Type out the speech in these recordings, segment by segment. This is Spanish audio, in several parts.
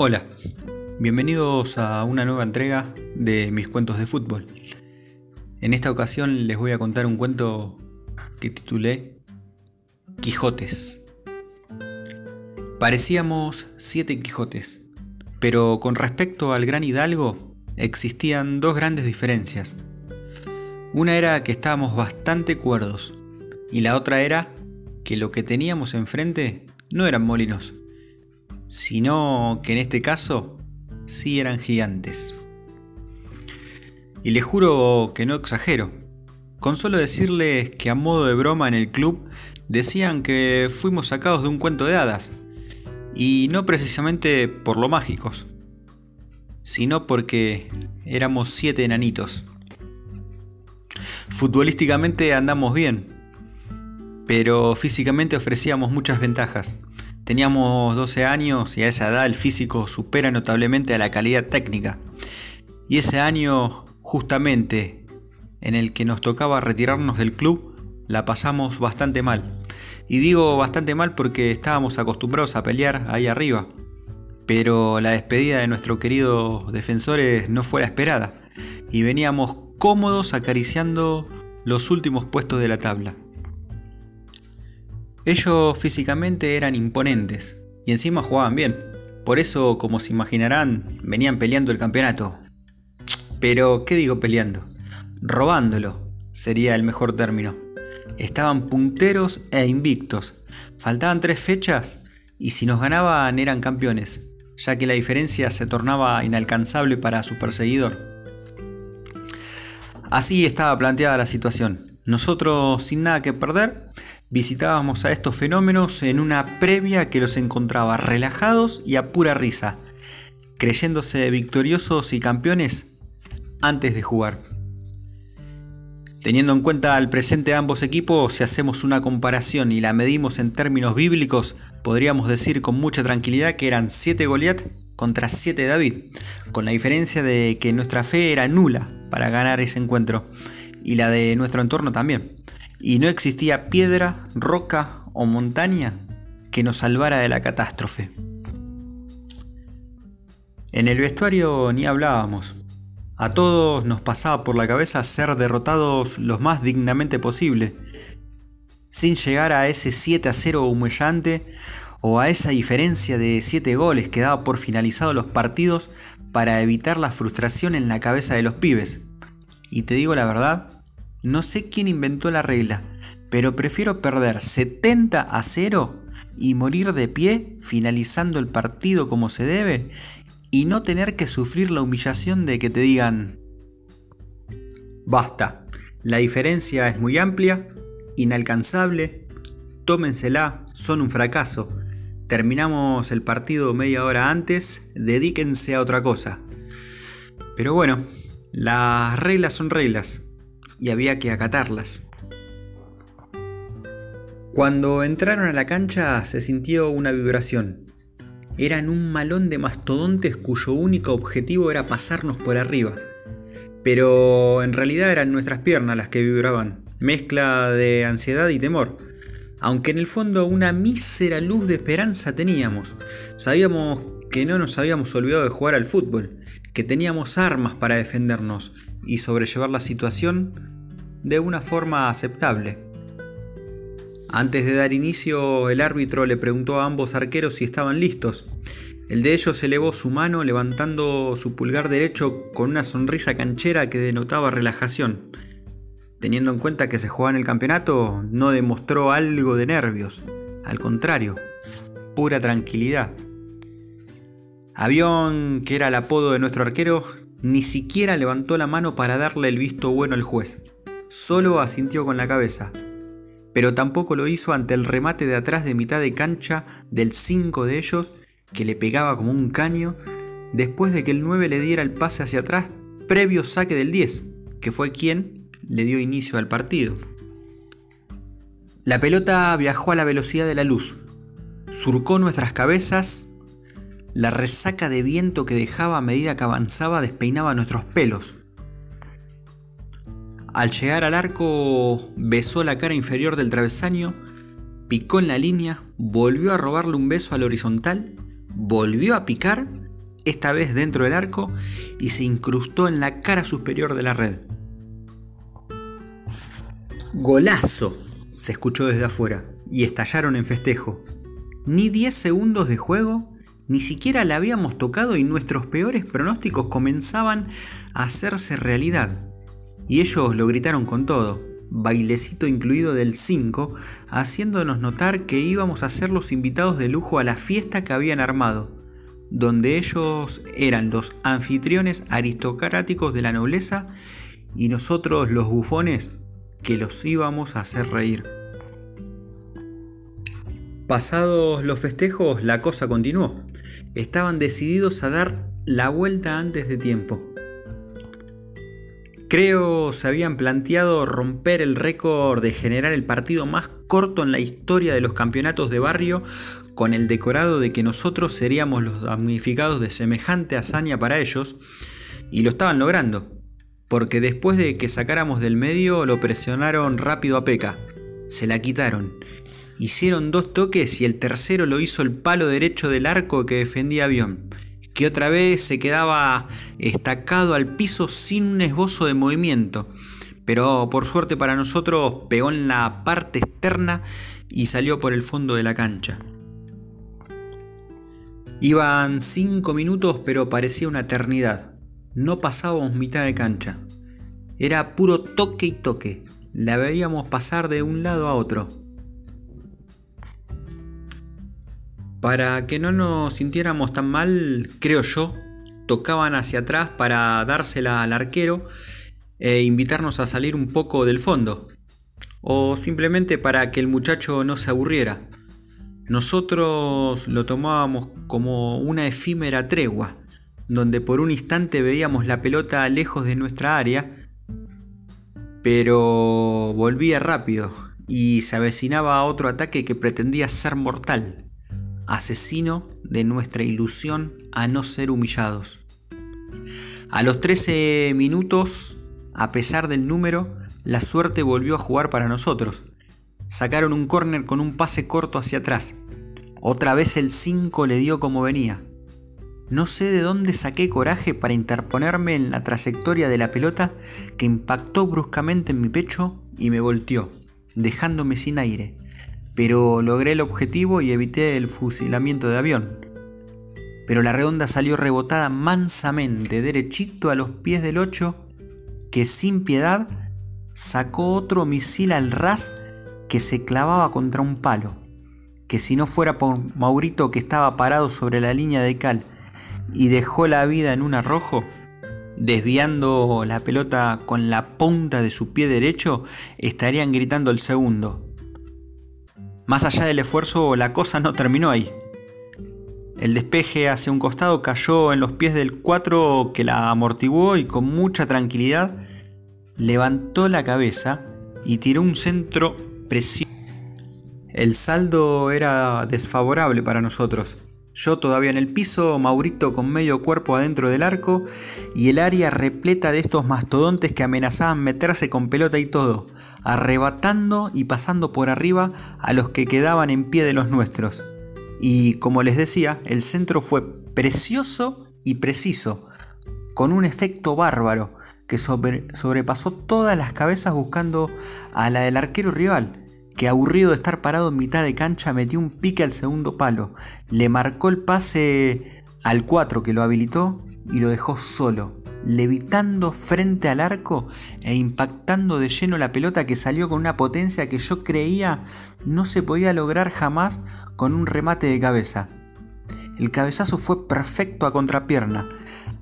Hola, bienvenidos a una nueva entrega de mis cuentos de fútbol. En esta ocasión les voy a contar un cuento que titulé Quijotes. Parecíamos siete Quijotes, pero con respecto al gran hidalgo existían dos grandes diferencias. Una era que estábamos bastante cuerdos y la otra era que lo que teníamos enfrente no eran molinos, sino que en este caso sí eran gigantes. Y les juro que no exagero, con solo decirles que a modo de broma en el club decían que fuimos sacados de un cuento de hadas, y no precisamente por lo mágicos, sino porque éramos siete enanitos. Futbolísticamente andamos bien, pero físicamente ofrecíamos muchas ventajas. Teníamos 12 años y a esa edad el físico supera notablemente a la calidad técnica. Y ese año, justamente en el que nos tocaba retirarnos del club, la pasamos bastante mal. Y digo bastante mal porque estábamos acostumbrados a pelear ahí arriba. Pero la despedida de nuestros queridos defensores no fue la esperada. Y veníamos cómodos acariciando los últimos puestos de la tabla. Ellos físicamente eran imponentes y encima jugaban bien. Por eso, como se imaginarán, venían peleando el campeonato. Pero, ¿qué digo peleando? Robándolo sería el mejor término. Estaban punteros e invictos. Faltaban tres fechas y si nos ganaban eran campeones, ya que la diferencia se tornaba inalcanzable para su perseguidor. Así estaba planteada la situación. Nosotros, sin nada que perder, Visitábamos a estos fenómenos en una previa que los encontraba relajados y a pura risa, creyéndose victoriosos y campeones antes de jugar. Teniendo en cuenta el presente de ambos equipos, si hacemos una comparación y la medimos en términos bíblicos, podríamos decir con mucha tranquilidad que eran 7 Goliat contra 7 David, con la diferencia de que nuestra fe era nula para ganar ese encuentro y la de nuestro entorno también y no existía piedra, roca o montaña que nos salvara de la catástrofe. En el vestuario ni hablábamos. A todos nos pasaba por la cabeza ser derrotados lo más dignamente posible, sin llegar a ese 7 a 0 humillante o a esa diferencia de 7 goles que daba por finalizados los partidos para evitar la frustración en la cabeza de los pibes. Y te digo la verdad, no sé quién inventó la regla, pero prefiero perder 70 a 0 y morir de pie finalizando el partido como se debe y no tener que sufrir la humillación de que te digan, basta, la diferencia es muy amplia, inalcanzable, tómensela, son un fracaso, terminamos el partido media hora antes, dedíquense a otra cosa. Pero bueno, las reglas son reglas y había que acatarlas. Cuando entraron a la cancha se sintió una vibración. Eran un malón de mastodontes cuyo único objetivo era pasarnos por arriba. Pero en realidad eran nuestras piernas las que vibraban, mezcla de ansiedad y temor. Aunque en el fondo una mísera luz de esperanza teníamos. Sabíamos que no nos habíamos olvidado de jugar al fútbol, que teníamos armas para defendernos y sobrellevar la situación de una forma aceptable. Antes de dar inicio, el árbitro le preguntó a ambos arqueros si estaban listos. El de ellos elevó su mano levantando su pulgar derecho con una sonrisa canchera que denotaba relajación. Teniendo en cuenta que se jugaba en el campeonato, no demostró algo de nervios. Al contrario, pura tranquilidad. Avión, que era el apodo de nuestro arquero, ni siquiera levantó la mano para darle el visto bueno al juez. Solo asintió con la cabeza. Pero tampoco lo hizo ante el remate de atrás de mitad de cancha del 5 de ellos, que le pegaba como un caño, después de que el 9 le diera el pase hacia atrás previo saque del 10, que fue quien le dio inicio al partido. La pelota viajó a la velocidad de la luz, surcó nuestras cabezas la resaca de viento que dejaba a medida que avanzaba despeinaba nuestros pelos. Al llegar al arco besó la cara inferior del travesaño, picó en la línea, volvió a robarle un beso al horizontal, volvió a picar esta vez dentro del arco, y se incrustó en la cara superior de la red. Golazo, se escuchó desde afuera, y estallaron en festejo. Ni 10 segundos de juego, ni siquiera la habíamos tocado y nuestros peores pronósticos comenzaban a hacerse realidad. Y ellos lo gritaron con todo, bailecito incluido del 5, haciéndonos notar que íbamos a ser los invitados de lujo a la fiesta que habían armado, donde ellos eran los anfitriones aristocráticos de la nobleza y nosotros los bufones que los íbamos a hacer reír. Pasados los festejos, la cosa continuó. Estaban decididos a dar la vuelta antes de tiempo. Creo se habían planteado romper el récord de generar el partido más corto en la historia de los campeonatos de barrio con el decorado de que nosotros seríamos los damnificados de semejante hazaña para ellos y lo estaban logrando porque después de que sacáramos del medio lo presionaron rápido a Peca. Se la quitaron. Hicieron dos toques y el tercero lo hizo el palo derecho del arco que defendía Avión, que otra vez se quedaba estacado al piso sin un esbozo de movimiento. Pero por suerte para nosotros pegó en la parte externa y salió por el fondo de la cancha. Iban cinco minutos pero parecía una eternidad. No pasábamos mitad de cancha. Era puro toque y toque. La veíamos pasar de un lado a otro. Para que no nos sintiéramos tan mal, creo yo, tocaban hacia atrás para dársela al arquero e invitarnos a salir un poco del fondo. O simplemente para que el muchacho no se aburriera. Nosotros lo tomábamos como una efímera tregua donde por un instante veíamos la pelota lejos de nuestra área, pero volvía rápido y se avecinaba a otro ataque que pretendía ser mortal, asesino de nuestra ilusión a no ser humillados. A los 13 minutos, a pesar del número, la suerte volvió a jugar para nosotros. Sacaron un córner con un pase corto hacia atrás. Otra vez el 5 le dio como venía. No sé de dónde saqué coraje para interponerme en la trayectoria de la pelota que impactó bruscamente en mi pecho y me volteó, dejándome sin aire. Pero logré el objetivo y evité el fusilamiento de avión. Pero la redonda salió rebotada mansamente, derechito a los pies del 8, que sin piedad sacó otro misil al ras que se clavaba contra un palo. Que si no fuera por Maurito que estaba parado sobre la línea de cal y dejó la vida en un arrojo, desviando la pelota con la punta de su pie derecho, estarían gritando el segundo. Más allá del esfuerzo, la cosa no terminó ahí. El despeje hacia un costado cayó en los pies del 4 que la amortiguó y con mucha tranquilidad levantó la cabeza y tiró un centro precioso. El saldo era desfavorable para nosotros. Yo todavía en el piso, Maurito con medio cuerpo adentro del arco y el área repleta de estos mastodontes que amenazaban meterse con pelota y todo, arrebatando y pasando por arriba a los que quedaban en pie de los nuestros. Y como les decía, el centro fue precioso y preciso, con un efecto bárbaro que sobrepasó todas las cabezas buscando a la del arquero rival que aburrido de estar parado en mitad de cancha metió un pique al segundo palo, le marcó el pase al 4 que lo habilitó y lo dejó solo, levitando frente al arco e impactando de lleno la pelota que salió con una potencia que yo creía no se podía lograr jamás con un remate de cabeza. El cabezazo fue perfecto a contrapierna,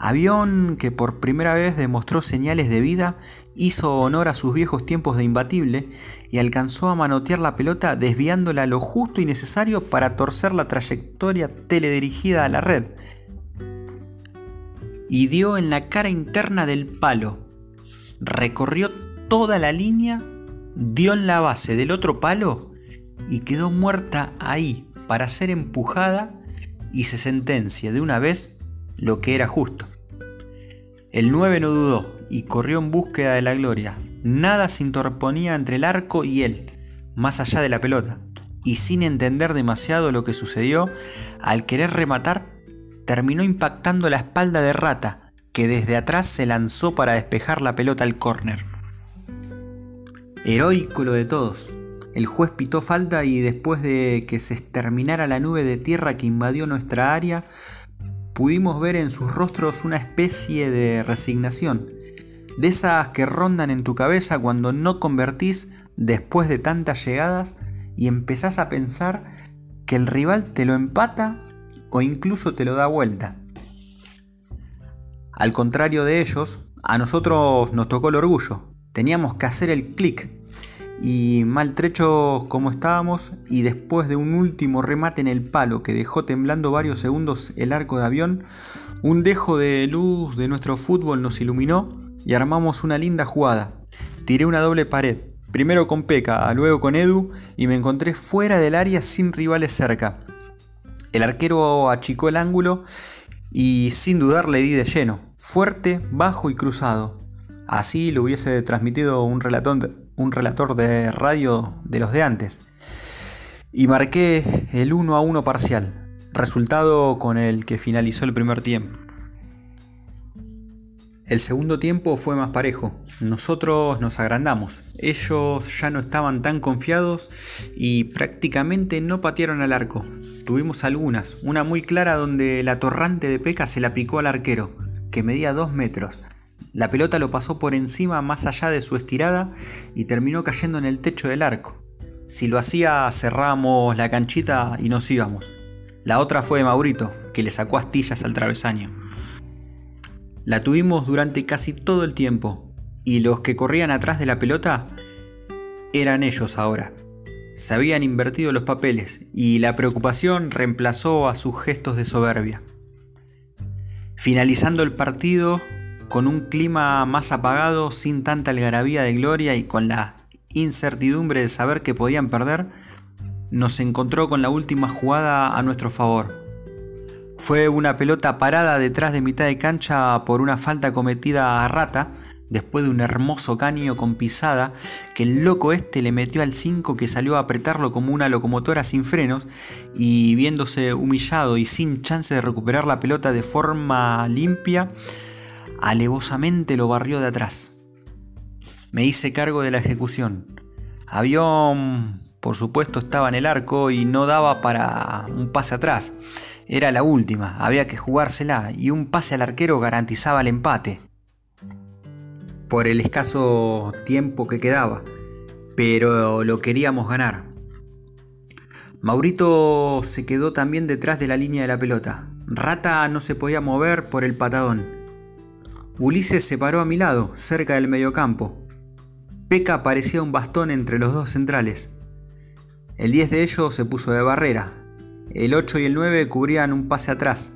Avión que por primera vez demostró señales de vida, hizo honor a sus viejos tiempos de imbatible y alcanzó a manotear la pelota desviándola lo justo y necesario para torcer la trayectoria teledirigida a la red. Y dio en la cara interna del palo. Recorrió toda la línea, dio en la base del otro palo y quedó muerta ahí para ser empujada y se sentencia de una vez lo que era justo. El 9 no dudó y corrió en búsqueda de la gloria. Nada se interponía entre el arco y él, más allá de la pelota. Y sin entender demasiado lo que sucedió, al querer rematar, terminó impactando la espalda de Rata, que desde atrás se lanzó para despejar la pelota al córner. Heroico lo de todos. El juez pitó falta y después de que se exterminara la nube de tierra que invadió nuestra área, pudimos ver en sus rostros una especie de resignación, de esas que rondan en tu cabeza cuando no convertís después de tantas llegadas y empezás a pensar que el rival te lo empata o incluso te lo da vuelta. Al contrario de ellos, a nosotros nos tocó el orgullo. Teníamos que hacer el clic y maltrechos como estábamos y después de un último remate en el palo que dejó temblando varios segundos el arco de avión, un dejo de luz de nuestro fútbol nos iluminó y armamos una linda jugada. Tiré una doble pared, primero con Peca, luego con Edu y me encontré fuera del área sin rivales cerca. El arquero achicó el ángulo y sin dudar le di de lleno, fuerte, bajo y cruzado. Así lo hubiese transmitido un relator, de radio de los de antes. Y marqué el 1 a 1 parcial, resultado con el que finalizó el primer tiempo. El segundo tiempo fue más parejo. Nosotros nos agrandamos. Ellos ya no estaban tan confiados y prácticamente no patearon al arco. Tuvimos algunas, una muy clara donde la torrante de Peca se la picó al arquero, que medía 2 metros. La pelota lo pasó por encima más allá de su estirada y terminó cayendo en el techo del arco. Si lo hacía cerrábamos la canchita y nos íbamos. La otra fue de Maurito, que le sacó astillas al travesaño. La tuvimos durante casi todo el tiempo y los que corrían atrás de la pelota eran ellos ahora. Se habían invertido los papeles y la preocupación reemplazó a sus gestos de soberbia. Finalizando el partido, con un clima más apagado, sin tanta algarabía de gloria y con la incertidumbre de saber que podían perder, nos encontró con la última jugada a nuestro favor. Fue una pelota parada detrás de mitad de cancha por una falta cometida a Rata, después de un hermoso caño con pisada que el loco este le metió al 5 que salió a apretarlo como una locomotora sin frenos y viéndose humillado y sin chance de recuperar la pelota de forma limpia, alevosamente lo barrió de atrás. Me hice cargo de la ejecución. Avión, por supuesto, estaba en el arco y no daba para un pase atrás. Era la última, había que jugársela y un pase al arquero garantizaba el empate. Por el escaso tiempo que quedaba, pero lo queríamos ganar. Maurito se quedó también detrás de la línea de la pelota. Rata no se podía mover por el patadón. Ulises se paró a mi lado, cerca del mediocampo. Peca parecía un bastón entre los dos centrales. El 10 de ellos se puso de barrera. El 8 y el 9 cubrían un pase atrás.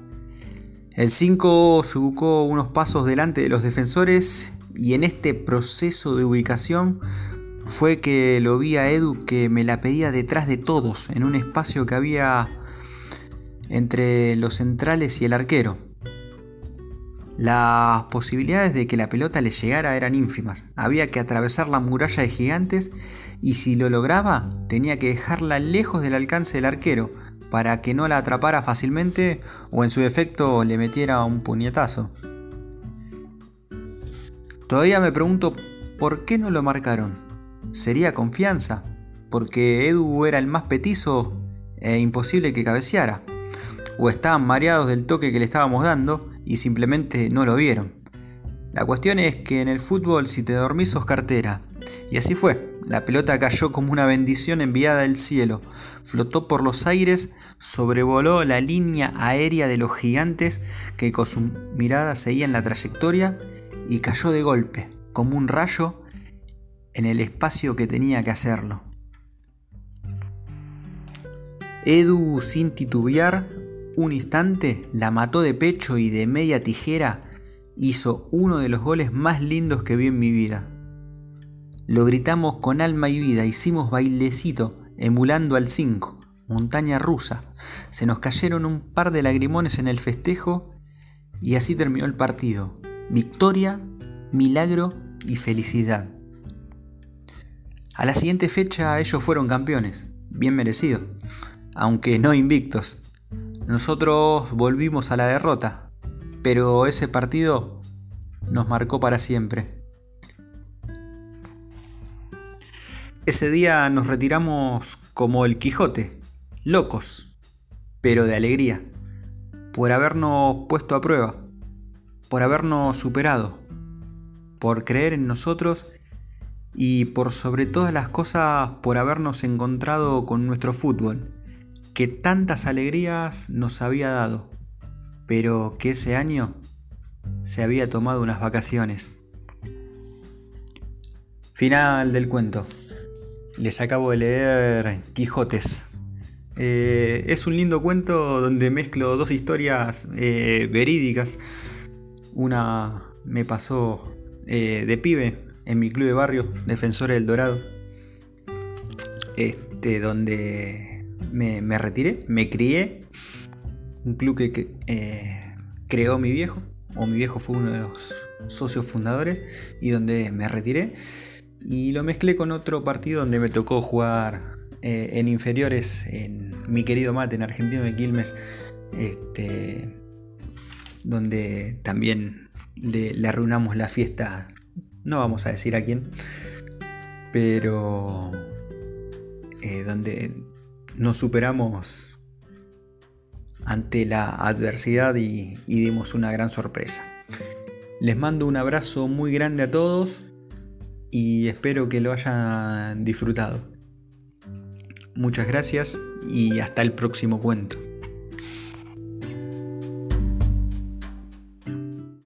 El 5 se buscó unos pasos delante de los defensores y en este proceso de ubicación fue que lo vi a Edu que me la pedía detrás de todos, en un espacio que había entre los centrales y el arquero. Las posibilidades de que la pelota le llegara eran ínfimas. Había que atravesar la muralla de gigantes y si lo lograba tenía que dejarla lejos del alcance del arquero para que no la atrapara fácilmente o en su defecto le metiera un puñetazo. Todavía me pregunto por qué no lo marcaron. ¿Sería confianza? ¿Porque Edu era el más petizo e imposible que cabeceara? ¿O estaban mareados del toque que le estábamos dando y simplemente no lo vieron. La cuestión es que en el fútbol si te dormís sos cartera. Y así fue. La pelota cayó como una bendición enviada del cielo. Flotó por los aires, sobrevoló la línea aérea de los gigantes que con su mirada seguían la trayectoria y cayó de golpe, como un rayo, en el espacio que tenía que hacerlo. Edu, sin titubear, un instante la mató de pecho y de media tijera hizo uno de los goles más lindos que vi en mi vida. Lo gritamos con alma y vida, hicimos bailecito, emulando al 5, montaña rusa. Se nos cayeron un par de lagrimones en el festejo y así terminó el partido. Victoria, milagro y felicidad. A la siguiente fecha ellos fueron campeones, bien merecido, aunque no invictos. Nosotros volvimos a la derrota, pero ese partido nos marcó para siempre. Ese día nos retiramos como el Quijote, locos, pero de alegría, por habernos puesto a prueba, por habernos superado, por creer en nosotros y por sobre todas las cosas por habernos encontrado con nuestro fútbol, que tantas alegrías nos había dado, pero que ese año se había tomado unas vacaciones. Final del cuento. Les acabo de leer Quijotes. Eh, es un lindo cuento donde mezclo dos historias eh, verídicas. Una me pasó eh, de pibe en mi club de barrio, Defensores del Dorado. Este, donde me, retiré, me crié. Un club que creó mi viejo, o mi viejo fue uno de los socios fundadores, y donde me retiré. Y lo mezclé con otro partido donde me tocó jugar eh, en inferiores en mi querido mate en Argentino de Quilmes. Este, donde también le, arruinamos la fiesta. No vamos a decir a quién. Pero eh, donde nos superamos ante la adversidad y dimos una gran sorpresa. Les mando un abrazo muy grande a todos y espero que lo hayan disfrutado. Muchas gracias y hasta el próximo cuento.